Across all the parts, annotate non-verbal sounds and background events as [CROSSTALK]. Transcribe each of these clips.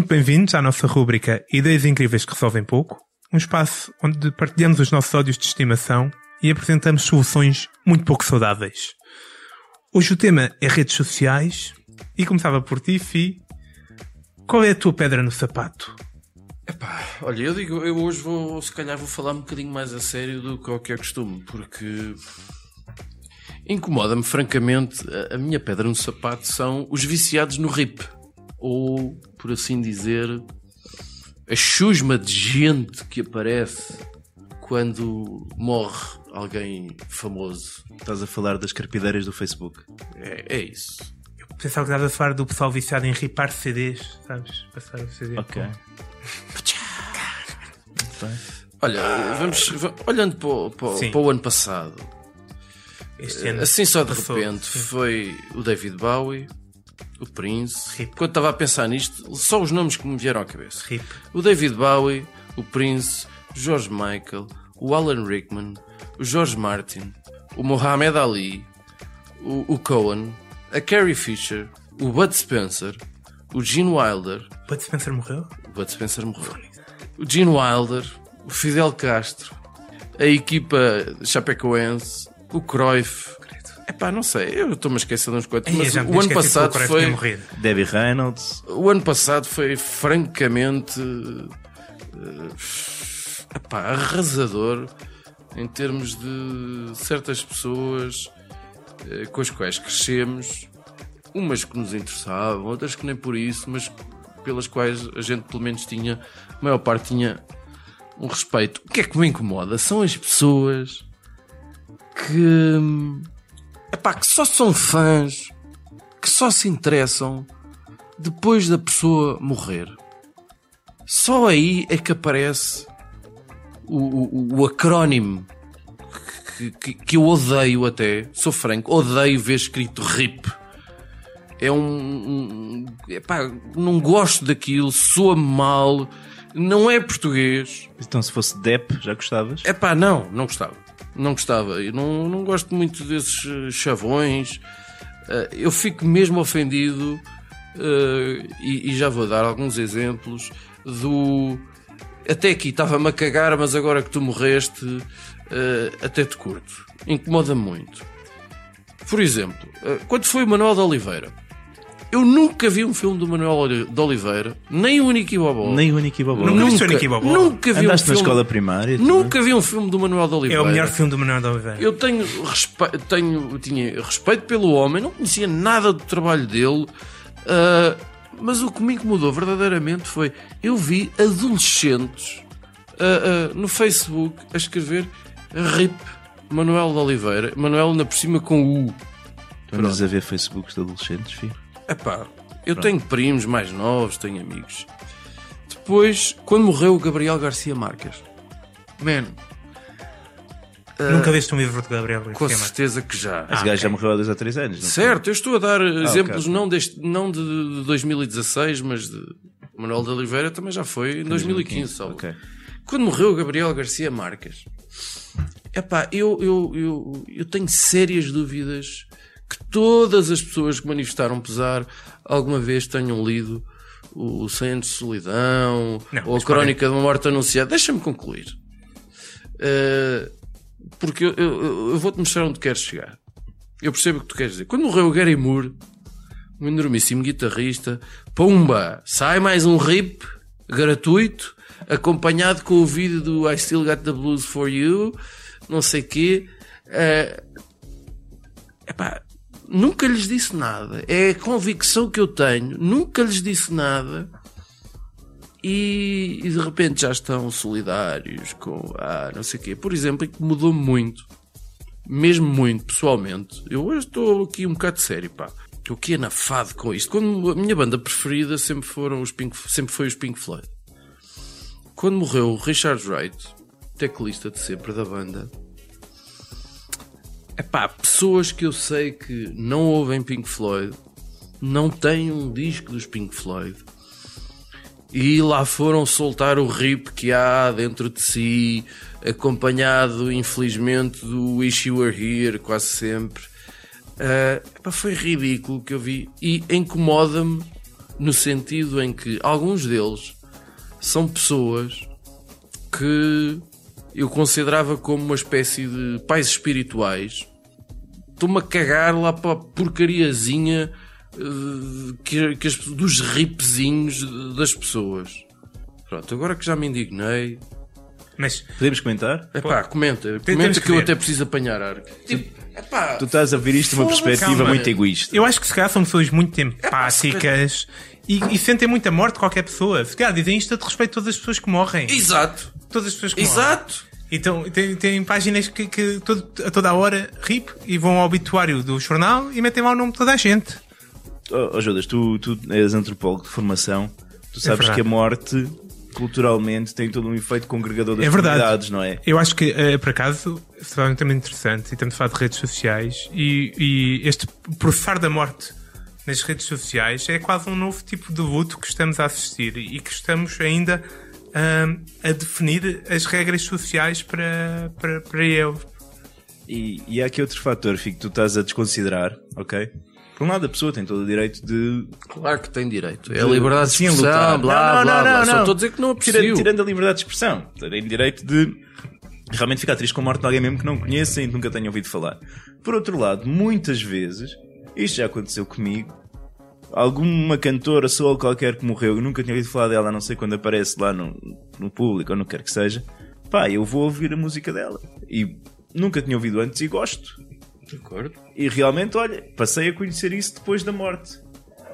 Muito bem-vindos à nossa rúbrica Ideias Incríveis que Resolvem Pouco, um espaço onde partilhamos os nossos ódios de estimação e apresentamos soluções muito pouco saudáveis. Hoje o tema é redes sociais e começava por ti, Fi. Qual é a tua pedra no sapato? Epá, olha, eu digo, eu hoje vou, se calhar, vou falar um bocadinho mais a sério do que ao que é costume, porque incomoda-me, francamente, a, a minha pedra no sapato são os viciados no RIP, ou, por assim dizer, a chusma de gente que aparece quando morre alguém famoso. Estás a falar das carpideiras do Facebook. É, é isso. Pensava que estavas a falar do pessoal viciado em ripar CDs, sabes? Passar o CD. Ok. [LAUGHS] Olha, vamos, va- olhando para, o- para para o ano passado, Este ano assim só de passou. repente, Sim. foi o David Bowie, o Prince. Quando estava a pensar nisto, só os nomes que me vieram à cabeça. O David Bowie, o Prince, o George Michael, o Alan Rickman, o George Martin, o Muhammad Ali, o, o Cohen, a Carrie Fisher, o Bud Spencer, o Gene Wilder, Bud Spencer morreu? o Bud Spencer morreu, o Gene Wilder, o Fidel Castro, a equipa Chapecoense, o Cruyff. Epá, não sei, eu estou-me a esquecer de uns quantos, mas o ano esquecido que passado foi. Debbie Reynolds. O ano passado foi francamente eh, epá, arrasador em termos de certas pessoas eh, com as quais crescemos, umas que nos interessavam, outras que nem por isso, mas pelas quais a gente pelo menos tinha, a maior parte tinha um respeito. O que é que me incomoda são as pessoas que, epá, que só são fãs, que só se interessam depois da pessoa morrer. Só aí é que aparece o, o, o acrónimo que, que, que eu odeio até, sou franco, odeio ver escrito RIP. É um. um epá, não gosto daquilo, soa-me mal, não é português. Então, se fosse Depp, já gostavas? É pá, não, não gostava. Não gostava. Eu não, não gosto muito desses eh, chavões. Eh, eu fico mesmo ofendido eh, e, e já vou dar alguns exemplos do. Até aqui estava-me a cagar, mas agora que tu morreste, eh, até te curto. Incomoda-me muito. Por exemplo, eh, quando foi o Manuel de Oliveira, eu nunca vi um filme do Manuel de Oliveira, nem o Niki Bobó. Nem o Niki Bobó. Nunca Nunca, nunca vi um Andaste na filme. escola primária? Nunca vi um filme do Manuel de É Oliveira. o melhor filme do Manuel de Oliveira. Eu tenho, respe... tenho tinha respeito pelo homem, não conhecia nada do trabalho dele, ah, mas o que me incomodou verdadeiramente foi eu vi adolescentes ah, ah, no Facebook a escrever RIP Manuel de Oliveira, Manuel ainda por cima com U. Tu andas a ver Facebooks de adolescentes, filho? Epá, eu tenho primos mais novos, tenho amigos. Depois, quando morreu o Gabriel Garcia Marques, man, Nunca viste um livro de Gabriel com Garcia Marques? certeza que já. Esse gajo já morreu há dois ou três anos, não foi? Certo, eu estou a dar exemplos ok. não, deste, não de, de 2016, mas de Manuel de Oliveira também já foi em 2015. salvo. Ok. Quando morreu o Gabriel Garcia Marques, epá, eu, eu, eu, eu tenho sérias dúvidas que todas as pessoas que manifestaram pesar alguma vez tenham lido o 100 anos de solidão Não, ou a crónica de uma morte anunciada. Deixa-me concluir. Uh, porque eu, eu- eu vou-te mostrar onde queres chegar. Eu percebo o que tu queres dizer. Quando morreu o Gary Moore, um enormíssimo guitarrista, pumba, sai mais um rip gratuito, acompanhado com o vídeo do I Still Got the Blues for You, não sei quê. Eh, epá, nunca lhes disse nada. É a convicção que eu tenho. Nunca lhes disse nada. E, e de repente já estão solidários com ah, não sei o quê. Por exemplo, incomodou-me muito, mesmo muito, pessoalmente. Eu hoje estou aqui um bocado sério, pá. Estou aqui anafado com isto. Quando a minha banda preferida sempre, foram os Pink, sempre foi os Pink Floyd. Quando morreu o Richard Wright, teclista de sempre da banda, Epá, pessoas que eu sei que não ouvem Pink Floyd, não têm um disco dos Pink Floyd e lá foram soltar o rip que há dentro de si, acompanhado, infelizmente, do Wish You Were Here, quase sempre. Uh, epá, foi ridículo o que eu vi e incomoda-me no sentido em que alguns deles são pessoas que eu considerava como uma espécie de pais espirituais. Estou-me a cagar lá para a porcariazinha uh, que, que as, dos ripzinhos das pessoas. Pronto, agora que já me indignei. Mas podemos comentar? Epá, comenta, comenta que, que eu até preciso apanhar ar. Tipo, Epá, tu estás a ver isto de uma perspectiva calma. muito egoísta. Eu acho que se calhar são pessoas muito empáticas e, e, sentem muita morte de qualquer pessoa. Se calhar dizem isto a respeito de todas as pessoas que morrem. Exato. Todas as pessoas que Exato. morrem. Então, tem, tem páginas que, que todo, a toda a hora rip e vão ao obituário do jornal e metem lá o nome de toda a gente. Oh, oh Judas, tu, tu és antropólogo de formação, tu é sabes é que a morte culturalmente tem todo um efeito congregador das é verdade. não é? Eu acho que, uh, por acaso, é um tema interessante e estamos a falar de redes sociais e, e este processar da morte nas redes sociais é quase um novo tipo de luto que estamos a assistir e que estamos ainda uh, a definir as regras sociais para, para, para ele. E, e há aqui outro fator, Fico, que tu estás a desconsiderar, ok? Por um lado, a pessoa tem todo o direito de. Claro que tem direito. É a liberdade de expressão, blá, blá, blá. Não, Só estou a dizer que não aprecio. Tirando, tirando a liberdade de expressão, tem direito de realmente ficar triste com a morte de alguém mesmo que não conheça e nunca tenha ouvido falar. Por outro lado, muitas vezes, isto já aconteceu comigo, alguma cantora ou qualquer que morreu, eu nunca tinha ouvido falar dela, a não sei quando aparece lá no, no público ou no que quer que seja, pá, eu vou ouvir a música dela. E nunca tinha ouvido antes e gosto. De acordo. E realmente, olha, passei a conhecer isso depois da morte.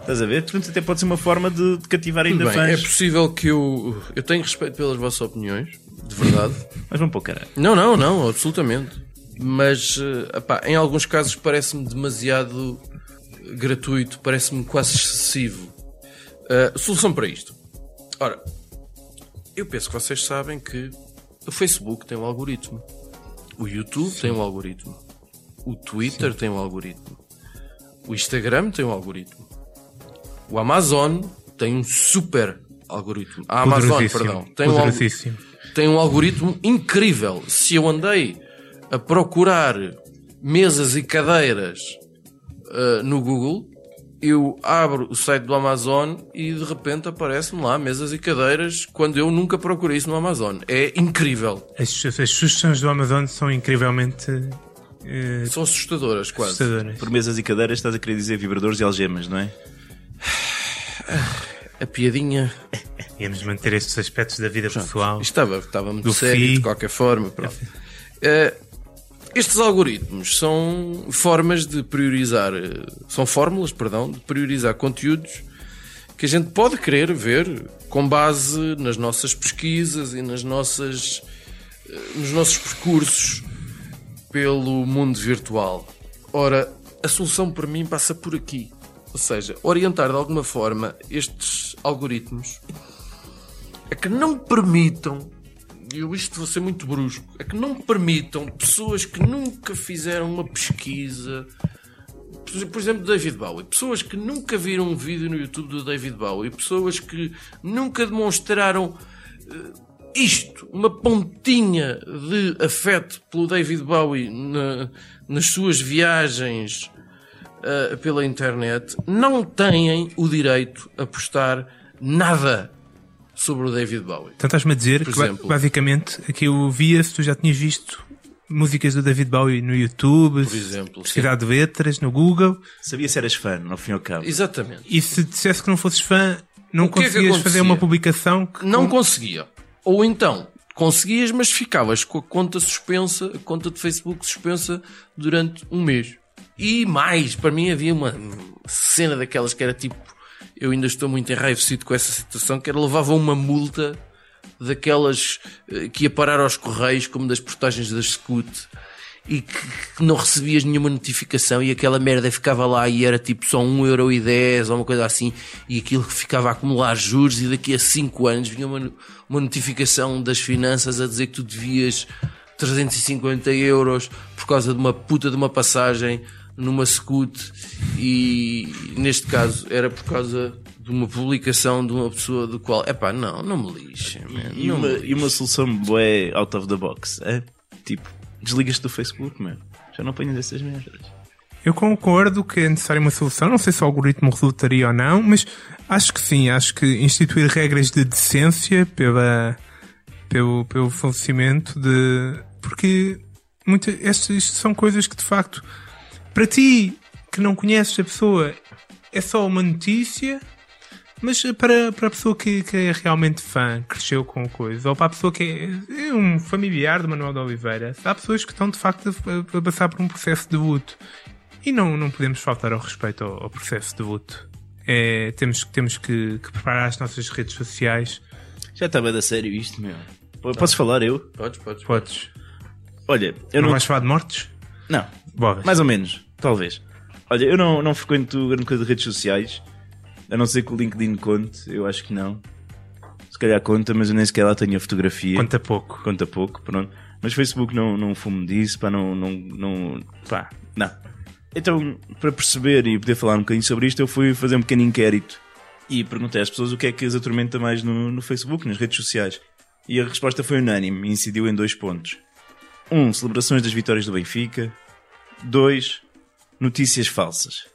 Estás a ver? Portanto, até pode ser uma forma de, de cativar ainda Bem, fãs. É possível que eu. Eu tenho respeito pelas vossas opiniões, de verdade. [LAUGHS] Mas vamos para o caralho. Não, não, não, absolutamente. Mas, uh, epá, em alguns casos parece-me demasiado gratuito, parece-me quase excessivo. Uh, solução para isto. Ora, eu penso que vocês sabem que o Facebook tem um algoritmo. O YouTube Sim. tem um algoritmo. O Twitter Sim. tem um algoritmo. O Instagram tem um algoritmo. O Amazon tem um super algoritmo. A Amazon, perdão, tem um, tem um algoritmo incrível. Se eu andei a procurar mesas e cadeiras uh, no Google, eu abro o site do Amazon e de repente aparecem lá mesas e cadeiras quando eu nunca procurei isso no Amazon. É incrível. As, as sugestões do Amazon são incrivelmente Uh, São assustadoras, quase. Assustadoras. Por mesas e cadeiras estás a querer dizer vibradores e algemas, não é? A piadinha. Íamos manter estes aspectos da vida Pronto. pessoal. Estava, estava muito sério, de qualquer forma. Pronto. Uh, estes algoritmos são formas de priorizar, eh, são fórmulas, perdão, de priorizar conteúdos que a gente pode querer ver com base nas nossas pesquisas e nas nossas, nos nossos percursos pelo mundo virtual. Ora, a solução para mim passa por aqui. Ou seja, orientar de alguma forma estes algoritmos a que não permitam, eu isto vou ser muito brusco, a que não permitam pessoas que nunca fizeram uma pesquisa, por exemplo, David Bowie, pessoas que nunca viram um vídeo no YouTube do David Bowie, pessoas que nunca demonstraram uh, isto, uma pontinha de afeto pelo David Bowie na, nas suas viagens uh, pela internet, não têm o direito a postar nada sobre o David Bowie. Então estás-me a dizer Por que exemplo, basicamente aqui eu via se tu já tinhas visto músicas do David Bowie no YouTube, por exemplo, de letras no Google. Sabia se eras fã, no fim ao cabo. Exatamente. E se dissesse que não fosses fã, não conseguias que que fazer uma publicação que... Não conseguia. Ou então, conseguias, mas ficavas com a conta suspensa, a conta de Facebook suspensa durante um mês. E mais, para mim havia uma cena daquelas que era tipo, eu ainda estou muito enraivecido com essa situação, que era levava uma multa daquelas eh, que ia parar aos correios, como das portagens da Scoot, e que, que, não recebias nenhuma notificação e aquela merda ficava lá e era tipo só 1,10€ ou uma coisa assim e aquilo ficava a acumular juros e daqui a 5 anos vinha uma, uma notificação das finanças a dizer que tu devias 350 euros por causa de uma puta de uma passagem numa scoot e neste caso era por causa de uma publicação de uma pessoa do qual, é pá, não, não me lixe, E, uma, e uma solução boa out of the box, é? Tipo, desligas-te do Facebook, mano. Já não apanhas essas merdas. Eu concordo que é necessária uma solução. Não sei se o algoritmo resultaria ou não, mas acho que sim. Acho que instituir regras de decência pela, pelo, pelo falecimento de. Porque muita, estas são coisas que de facto, para ti que não conheces a pessoa, é só uma notícia. Mas para, para a pessoa que, que é realmente fã, cresceu com a coisa, ou para a pessoa que é, é um familiar de Manuel de Oliveira, há pessoas que estão de facto a, a passar por um processo de luto. E não, não podemos faltar ao respeito ao, ao processo de luto. É, temos temos que, que, preparar as nossas redes sociais. Já estava da sério isto, meu. Posso falar eu? Podes, podes. Podes. Olha, eu não. não... vais falar de mortes? Não. Boas. Mais ou menos, talvez. Olha, eu não, não frequento grande coisa de redes sociais. A não ser que o LinkedIn conte, eu acho que não. Se calhar conta, mas eu nem sequer lá tenho a fotografia. Conta pouco. Conta pouco, pronto. Mas Facebook não, não fumo disso, pá, não, não, não, pá, não. Então, para perceber e poder falar um bocadinho sobre isto, eu fui fazer um pequeno inquérito e perguntei às pessoas o que é que as atormenta mais no, no Facebook, nas redes sociais. E a resposta foi unânime e incidiu em dois pontos. Um, celebrações das vitórias do Benfica. Dois, notícias falsas.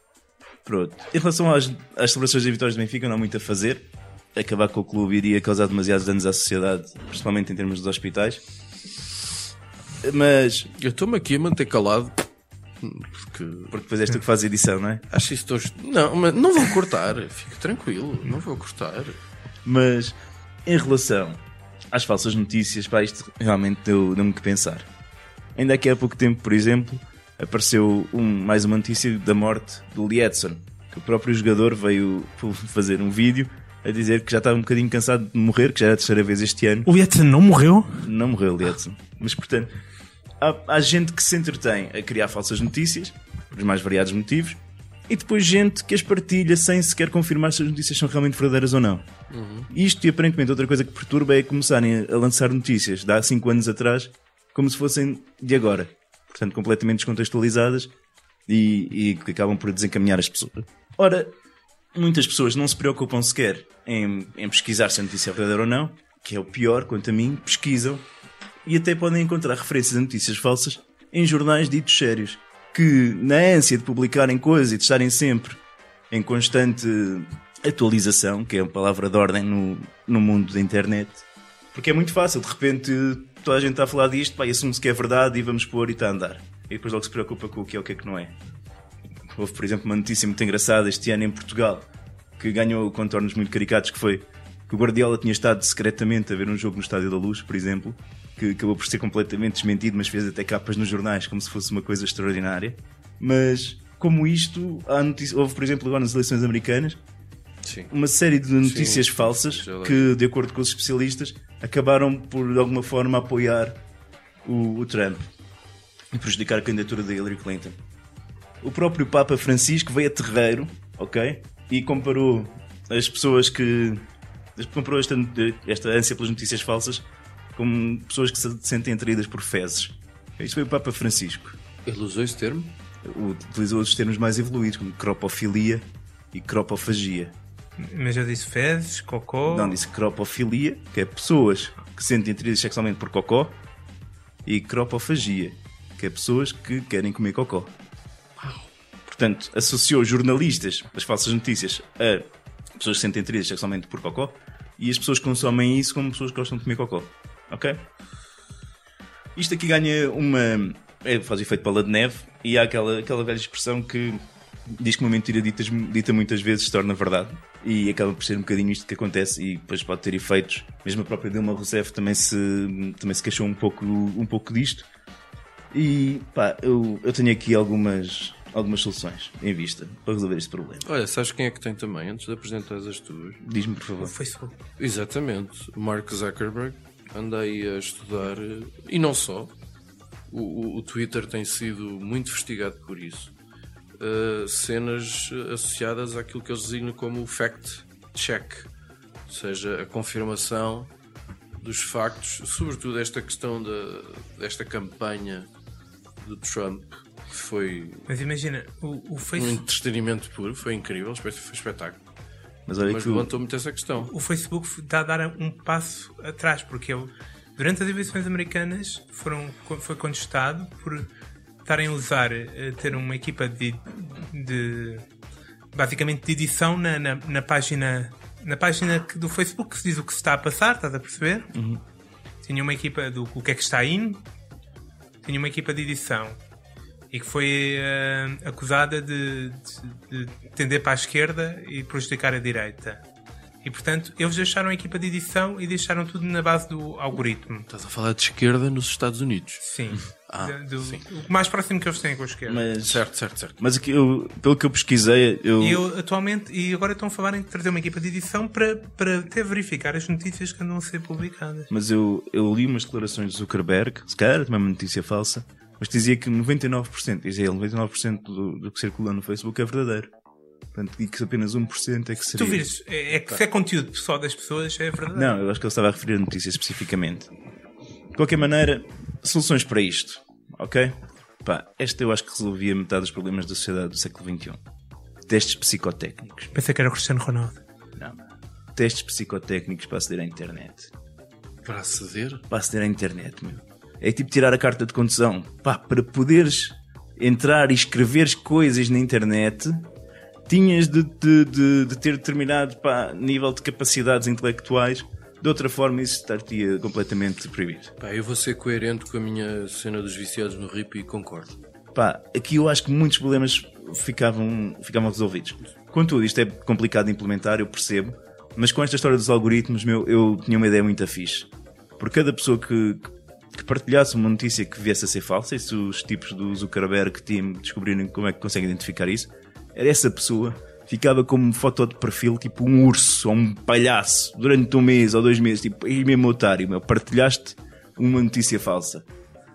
Pronto. Em relação às, às celebrações das vitórias do Benfica, não há muito a fazer. Acabar com o clube iria causar demasiados danos à sociedade, principalmente em termos dos hospitais. Mas, Eu estou-me aqui a manter calado porque porque depois és tu que fazes a edição, não é? acho isso est- Não, mas não vou cortar, fique tranquilo, não vou cortar. Mas em relação às falsas notícias, pá, isto realmente deu- deu-me que pensar. Ainda aqui há pouco tempo, por exemplo, apareceu um- mais uma notícia da morte do Lee Edson, que o próprio jogador veio [LAUGHS] fazer um vídeo a dizer que já estava um bocadinho cansado de morrer, que já era a terceira vez este ano. O Edson não morreu? Não morreu, Lee Edson. Mas portanto, há, há gente que se entretém a criar falsas notícias, por os mais variados motivos, e depois gente que as partilha sem sequer confirmar se as notícias são realmente verdadeiras ou não. Isto e aparentemente outra coisa que perturba é começarem a lançar notícias de há 5 anos atrás como se fossem de agora. Portanto, completamente descontextualizadas e, que acabam por desencaminhar as pessoas. Ora, muitas pessoas não se preocupam sequer em, em pesquisar se a notícia é verdadeira ou não, que é o pior, quanto a mim, pesquisam e até podem encontrar referências a notícias falsas em jornais ditos sérios, que na ânsia de publicarem coisas e de estarem sempre em constante atualização, que é uma palavra de ordem no, no mundo da internet, porque é muito fácil, de repente toda a gente está a falar disto, pá, e assume-se que é verdade e vamos pôr e está a andar. E depois logo se preocupa com o que é o que é que não é. Houve, por exemplo, uma notícia muito engraçada este ano em Portugal, que ganhou contornos muito caricatos, que foi que o Guardiola tinha estado secretamente a ver um jogo no Estádio da Luz, por exemplo, que acabou por ser completamente desmentido, mas fez até capas nos jornais como se fosse uma coisa extraordinária. Mas, como isto, notícia- houve, por exemplo, agora nas eleições americanas, Sim. uma série de notícias Sim, falsas que, de acordo com os especialistas, acabaram por de alguma forma apoiar o, o Trump e prejudicar a candidatura da Hillary Clinton. O próprio Papa Francisco veio a terreiro, ok? E comparou as pessoas que. comparou esta, esta ânsia pelas notícias falsas como pessoas que se sentem atraídas por fezes. Isto foi o Papa Francisco. Ele usou esse termo? Utilizou os termos mais evoluídos, como cropofilia e cropofagia. Mas eu disse fezes, cocô. Não, disse cropofilia, que é pessoas que se sentem atraídas sexualmente por cocó, e cropofagia, que é pessoas que querem comer cocó. Portanto, associou jornalistas, as falsas notícias, a pessoas que se sentem atraídas sexualmente por cocó, e as pessoas que consomem isso como pessoas que gostam de comer cocó. Ok? Isto aqui ganha uma. É, faz efeito bola de neve, e há aquela, aquela velha expressão que diz que uma mentira dita, dita muitas vezes se torna verdade. E acaba por ser um bocadinho isto que acontece, e depois pode ter efeitos. Mesmo a própria Dilma Rousseff também se, também se queixou um pouco, um pouco disto. E pá, eu, eu tenho aqui algumas, algumas soluções em vista para resolver este problema. Olha, sabes quem é que tem também, antes de apresentar as tuas? Diz-me, por favor. O Facebook. Exatamente, o Mark Zuckerberg anda aí a estudar, eh, e não só, o, o- o Twitter tem sido muito investigado por isso. Eh, cenas associadas àquilo que eles designam como o fact check, ou seja, a confirmação dos factos, sobretudo esta questão da, desta campanha do Trump, que foi Mas imagina, o, o um Facebook. entretenimento puro, foi incrível, foi espetáculo. Mas olha Mas que o- levantou muito essa questão. o Facebook está a dar um passo atrás, porque ele, durante as eleições americanas, foram, foi contestado por estarem a usar, eh, ter uma equipa de, de basicamente de edição na, na, na página na página do Facebook que se diz o que se está a passar, estás a perceber? Tinha uma equipa do o que é que está indo, tinha uma equipa de edição e que foi eh, acusada de, de- de tender para a esquerda e prejudicar a direita. E portanto, eles deixaram a equipa de edição e deixaram tudo na base do algoritmo. Estás a falar de esquerda nos Estados Unidos. Sim. Ah, do- sim. O mais próximo que eles têm com a esquerda. Mas, Certo, certo, certo. mas eu, pelo que eu pesquisei, eu, E eu atualmente, e agora estão a falar em trazer uma equipa de edição para, para até verificar as notícias que andam a ser publicadas. mas eu, eu li umas declarações de Zuckerberg, se calhar também uma notícia falsa, mas dizia que 99%, dizia ele, 99% do, do que circula no Facebook é verdadeiro. Portanto, e que apenas 1% é que seria. Tu vires, é, é que se é conteúdo pessoal das pessoas, é verdade. Não, eu acho que ele estava a referir a notícia especificamente. De qualquer maneira, soluções para isto, ok? Pá, esta eu acho que resolvia metade dos problemas da sociedade do século XXI. Testes psicotécnicos. Pensei que era o Cristiano Ronaldo. Não. Testes psicotécnicos para aceder à internet. Para aceder? Para aceder à internet, meu. É tipo tirar a carta de condução. Pá, para poderes entrar e escrever coisas na internet, tinhas de, de, de, de ter determinado pá, nível de capacidades intelectuais. De outra forma, isso estaria completamente proibido. Pá, eu vou ser coerente com a minha cena dos viciados no RIP e concordo. Pá, aqui eu acho que muitos problemas ficavam, ficavam resolvidos. Contudo, isto é complicado de implementar, eu percebo, mas com esta história dos algoritmos, meu, eu tinha uma ideia muito fixe. Por cada pessoa que, que partilhasse uma notícia que viesse a ser falsa, e se os tipos do Zuckerberg Team descobrirem como é que conseguem identificar isso, era essa pessoa ficava como foto de perfil, tipo um urso ou um palhaço, durante um mês ou dois meses, tipo, aí mesmo otário, meu, partilhaste uma notícia falsa.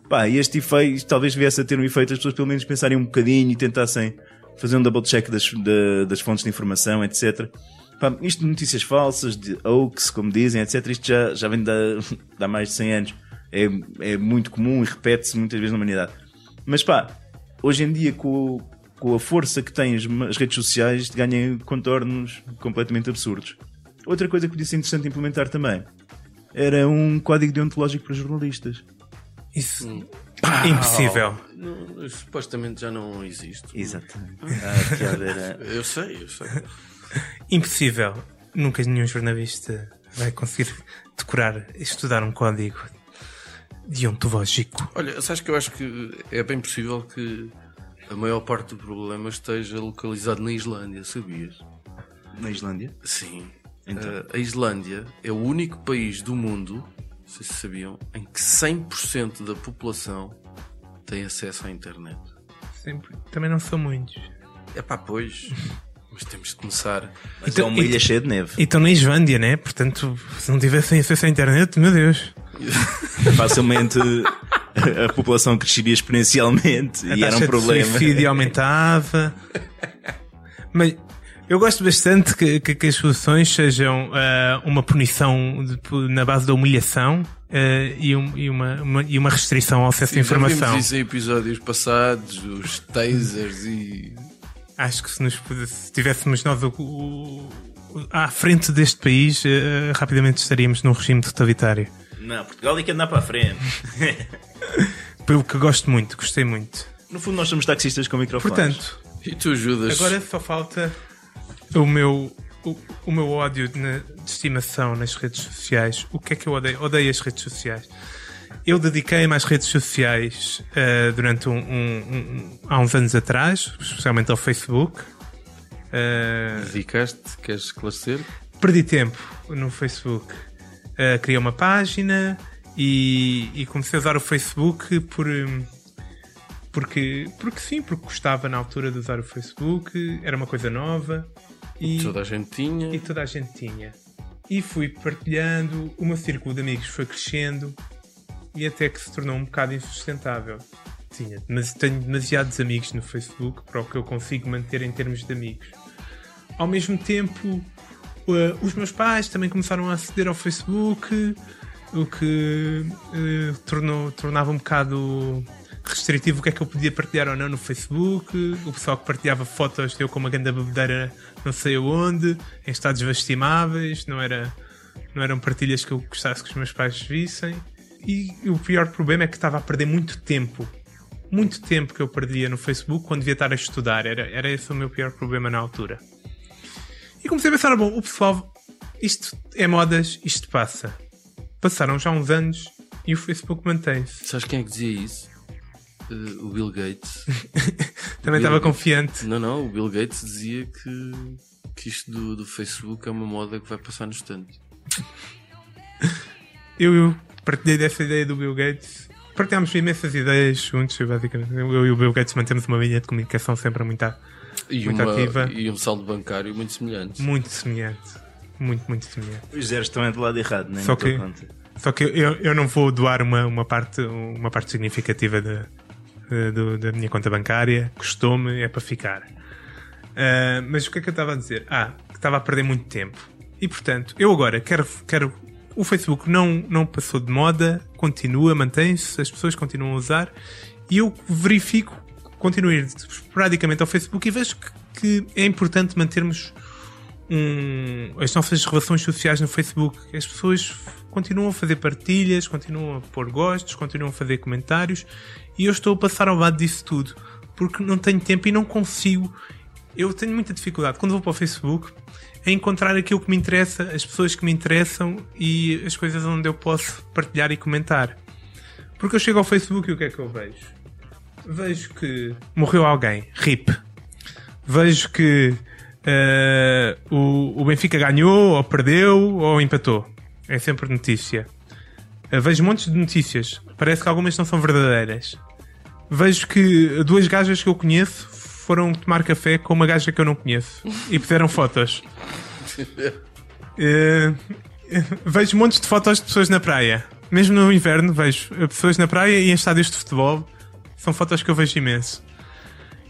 Pá, e este efeito talvez viesse a ter um efeito as pessoas pelo menos pensarem um bocadinho e tentassem fazer um double check das, da- das fontes de informação, etc. Pá, isto de notícias falsas, de hoax, como dizem, etc. Isto já, já vem de, [LAUGHS] de há mais de 100 anos. É, é muito comum e repete-se muitas vezes na humanidade. Mas pá, hoje em dia com, com a força que têm as, redes sociais ganham contornos completamente absurdos. Outra coisa que podia ser interessante implementar também era um código deontológico para jornalistas. Isso. Impossível. Não, supostamente já não existe. Exatamente. A piada era. Eu sei, eu sei. [LAUGHS] Impossível. Nunca nenhum jornalista vai conseguir decorar, estudar um código deontológico. Olha, sabes que eu acho que é bem possível que a maior parte do problema esteja localizado na Islândia, sabias? Na Islândia? Sim. Então. Eh, a Islândia é o único país do mundo, não sei se sabiam, em que 100% da população tem acesso à internet. Sempre. Também não são muitos. É pá, pois. [LAUGHS] Mas temos de começar. Mas Então- é uma ilha cheia de neve. E estão na Islândia, né? Portanto, se não tivessem acesso à internet, meu Deus. Facilmente [LAUGHS] a, população cresceria exponencialmente A e era um problema. de suicídio [LAUGHS] aumentava. Mas eu gosto bastante que, que- que as soluções sejam ah, uma punição de- na base da humilhação ah, e, um- e uma, uma- e uma restrição ao acesso à Já informação. vimos isso em episódios passados, os tasers e. Acho que se, nos, pudesse- se tivéssemos nós o- o- o- à frente deste país, ah, rapidamente estaríamos num regime totalitário. Não, Portugal é que andar para a frente. [LAUGHS] Pelo que gosto muito, gostei muito. No fundo, nós somos taxistas com microfones. Portanto, E tu ajudas. Agora só falta o meu, o, o meu ódio na- de estimação nas redes sociais. O que é que eu odeio? Odeio as redes sociais. Eu dediquei-me às redes sociais eh, durante um, um- um- há uns anos atrás, especialmente ao Facebook. Eh, dedicaste, queres esclarecer? perdi tempo no Facebook. Uh, criei uma página e, e comecei a usar o Facebook por. hum, Porque, porque sim, porque gostava na altura de usar o Facebook, era uma coisa nova e Toda a gente tinha. e toda a gente tinha. E fui partilhando, o meu círculo de amigos foi crescendo e até que se tornou um bocado insustentável. Tinha, mas tenho demasiados amigos no Facebook para o que eu consigo manter em termos de amigos. Ao mesmo tempo, eh, os meus pais também começaram a aceder ao Facebook, o que eh, tornou, tornava um bocado restritivo o que é que eu podia partilhar ou não no Facebook. O pessoal que partilhava fotos de eu com uma grande bebedeira não sei aonde, em estados lastimáveis, não, era, não eram partilhas que eu gostasse que os meus pais vissem. E o pior problema é que estava a perder muito tempo muito tempo que eu perdia no Facebook quando devia estar a estudar. Era, era esse o meu pior problema na altura. E comecei a pensar, bom, o pessoal, isto é modas, isto passa. Passaram já uns anos e o Facebook mantém-se. Sabes quem é que dizia isso? Uh, o Bill Gates. [LAUGHS] Também estava confiante. Não, não, o Bill Gates dizia que, que isto do, do Facebook é uma moda que vai passar no instante. [LAUGHS] Eu, eu partilhei dessa ideia do Bill Gates. Partilhámos imensas ideias juntos, basicamente. Eu e o Bill Gates mantemos uma linha de comunicação sempre muito, a- E, muito uma- ativa. e um saldo bancário muito semelhante. Muito semelhante. Muito, muito semelhante. Os zeros estão é do lado errado, nem Só que- conta. Só que eu, eu não vou doar uma, uma, parte, uma parte significativa da- da- minha conta bancária. Custou-me, é para ficar. Ah, mas o que é que eu estava a dizer? Ah, que estava a perder muito tempo. E portanto, eu agora quero. quero o Facebook não, não passou de moda, continua, mantém-se, as pessoas continuam a usar. E eu verifico, continuo a ir esporadicamente ao Facebook e vejo que, que é importante mantermos um, as nossas relações sociais no Facebook. As pessoas continuam a fazer partilhas, continuam a pôr gostos, continuam a fazer comentários e eu estou a passar ao lado disso tudo porque não tenho tempo e não consigo. Eu tenho muita dificuldade quando vou para o Facebook a encontrar aquilo que me interessa, as pessoas que me interessam e as coisas onde eu posso partilhar e comentar. Porque eu chego ao Facebook e o que é que eu vejo? Vejo que morreu alguém, RIP. Vejo que eh, o, o Benfica ganhou, ou perdeu, ou empatou. É sempre notícia. Eh, vejo montes de notícias. Parece que algumas não são verdadeiras. Vejo que duas gajas que eu conheço foram tomar café com uma gaja que eu não conheço [LAUGHS] e puseram fotos. Eh, vejo montes de fotos de pessoas na praia. Mesmo no inverno, vejo pessoas na praia e em estádios de futebol. São fotos que eu vejo imenso.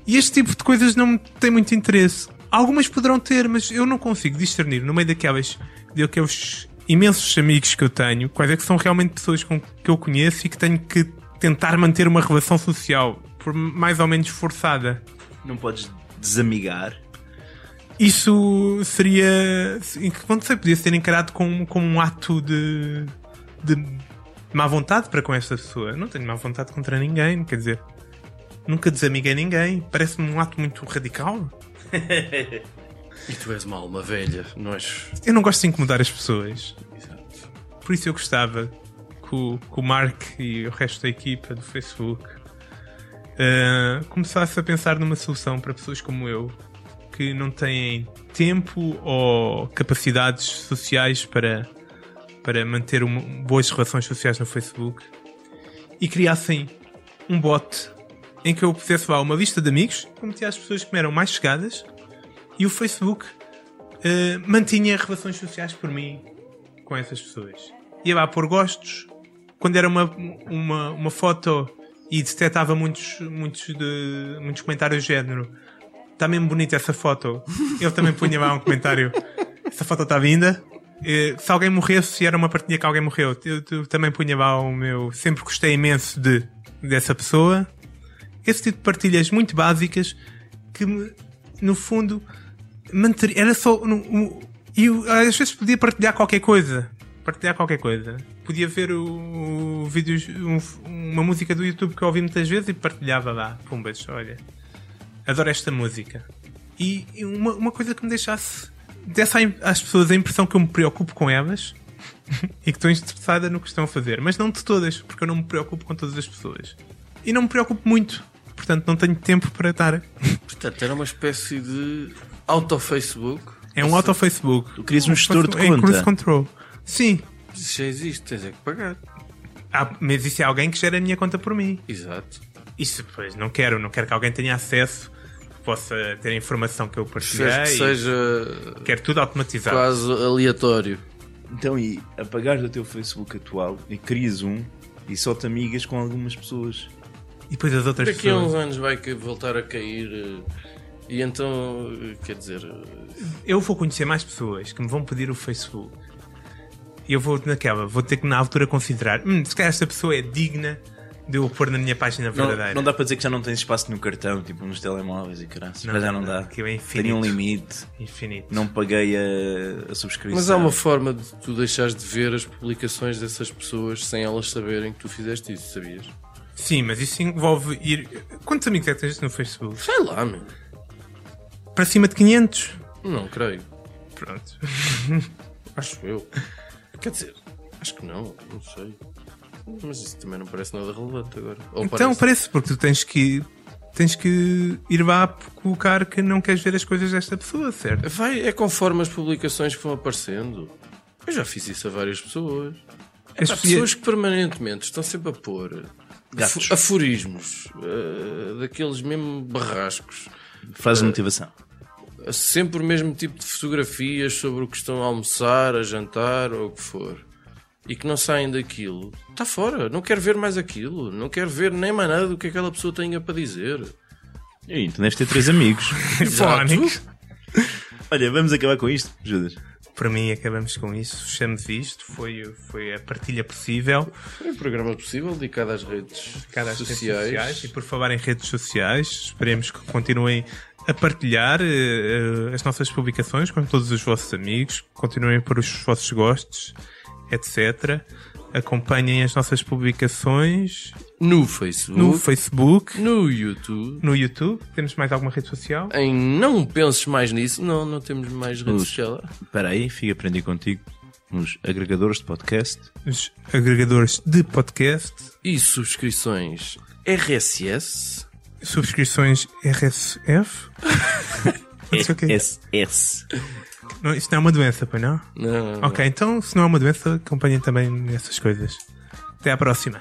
E este tipo de coisas não me tem muito interesse. Algumas poderão ter, mas eu não consigo discernir no meio daquelas, daqueles imensos amigos que eu tenho, quais é que são realmente pessoas com, que eu conheço e que tenho que tentar manter uma relação social, por mais ou menos forçada. Não podes desamigar. Isso seria. Não sei, podia ser encarado como, como um ato de, de má vontade para com esta pessoa. Eu não tenho má vontade contra ninguém, quer dizer, nunca desamiguei ninguém. Parece-me um ato muito radical. [LAUGHS] E tu és uma alma velha. Eu não gosto de incomodar as pessoas. Exato. Por isso eu gostava que o, que o Mark e o resto da equipa do Facebook eh, começasse a pensar numa solução para pessoas como eu que não têm tempo ou capacidades sociais para, para manter uma- boas relações sociais no Facebook e criassem um bot em que eu pusesse lá uma lista de amigos, que metia as pessoas que me eram mais chegadas e o Facebook eh, mantinha relações sociais por mim com essas pessoas. Ia lá pôr gostos. Quando era uma, uma, uma foto e detectava muitos, muitos, de, muitos comentários do género. Está mesmo bonita essa foto. [LAUGHS] Eu também punha lá um comentário. Essa foto está vinda. Eh, Se alguém morresse, se era uma partilha que alguém morreu, eu, eu também punha lá o meu. Sempre gostei imenso de, dessa pessoa. Esse tipo de partilhas muito básicas que, no fundo, era só. um- às vezes podia partilhar qualquer coisa. Partilhar qualquer coisa. Podia ver o, o vídeos, um- uma música do YouTube que eu ouvi muitas vezes e partilhava lá. Pumbas, olha. Adoro esta música. E, e uma, uma coisa que me deixasse. desse às pessoas a impressão que eu me preocupo com elas [LAUGHS] e que estou interessada no que estão a fazer. Mas não de todas, porque eu não me preocupo com todas as pessoas. E não me preocupo muito. Portanto, não tenho tempo para estar. Portanto, era uma espécie de auto-Facebook. É um auto-Facebook. Tu querias um gestor de É conta. cruise control. Sim. Isso já existe, tens é que pagar. Ah, mas isso é alguém que gera a minha conta por mim. Exato. Isso, pois, não quero. Não quero que alguém tenha acesso, que possa ter a informação que eu partilhei. Que seja Quero tudo automatizado. quase aleatório. Então, e apagares o teu Facebook atual e crias um e só te amigas com algumas pessoas. E depois as outras Daqui a pessoas. uns anos vai que voltar a cair. eh, E então, eh, quer dizer, eh, Eu vou conhecer mais pessoas que me vão pedir o Facebook. E eu vou naquela, vou ter que na altura considerar, hum, se calhar esta pessoa é digna de eu pôr na minha página Não, verdadeira. não dá para dizer que já não tens espaço no cartão, tipo nos telemóveis e caralho. Não, Mas já não não, dá. é Tenho um limite. Infinito. Não paguei a, a subscrição. mas há uma forma de tu deixares de ver as publicações dessas pessoas sem elas saberem que tu fizeste isso, sabias? Sim, mas isso envolve ir. Quantos amigos é que tens no Facebook? Sei lá, meu. Para cima de 500? Não creio. Pronto. [LAUGHS] Acho eu. Quer dizer, acho que não, não sei. Mas isso também não parece nada relevante agora. Ou Então parece? parece, porque tu tens que. Tens que ir lá colocar que não queres ver as coisas desta pessoa, certo? Vai, é conforme as publicações que vão aparecendo. Eu já fiz isso a várias pessoas. As pessoas- pessoas que permanentemente estão sempre a pôr Gatos. aforismos, eh, daqueles mesmo barrascos, Frase de motivação. sempre o mesmo tipo de fotografias sobre o que estão a almoçar, a jantar ou o que for. E que não saem daquilo, está fora, não quero ver mais aquilo, não quero ver nem mais nada do que aquela pessoa tenha para dizer. E aí, tu deves ter três amigos. [LAUGHS] [LAUGHS] Olha, vamos acabar com isto, Judas. Para mim, acabamos com isso. Fechamos isto. Foi, foi a partilha possível. Foi um programa possível dedicado às redes Cada às redes sociais. sociais. E por falar em redes sociais, esperemos que continuem a partilhar eh, as nossas publicações com todos os vossos amigos. Continuem por os vossos gostos, etc. Acompanhem as nossas publicações No Facebook, no no, Facebook, YouTube. no YouTube. Temos mais alguma rede social? Em não penses mais nisso, não, não temos mais rede Nos- social. Espera aí, fica aprendi contigo. Nos agregadores de podcast. Os agregadores de podcast, E subscrições RSS. subscrições RSF. Não [LAUGHS] Não, isto não é uma doença, pois não? Não, Ok, então se não é uma doença, acompanhem também essas coisas. Até à próxima.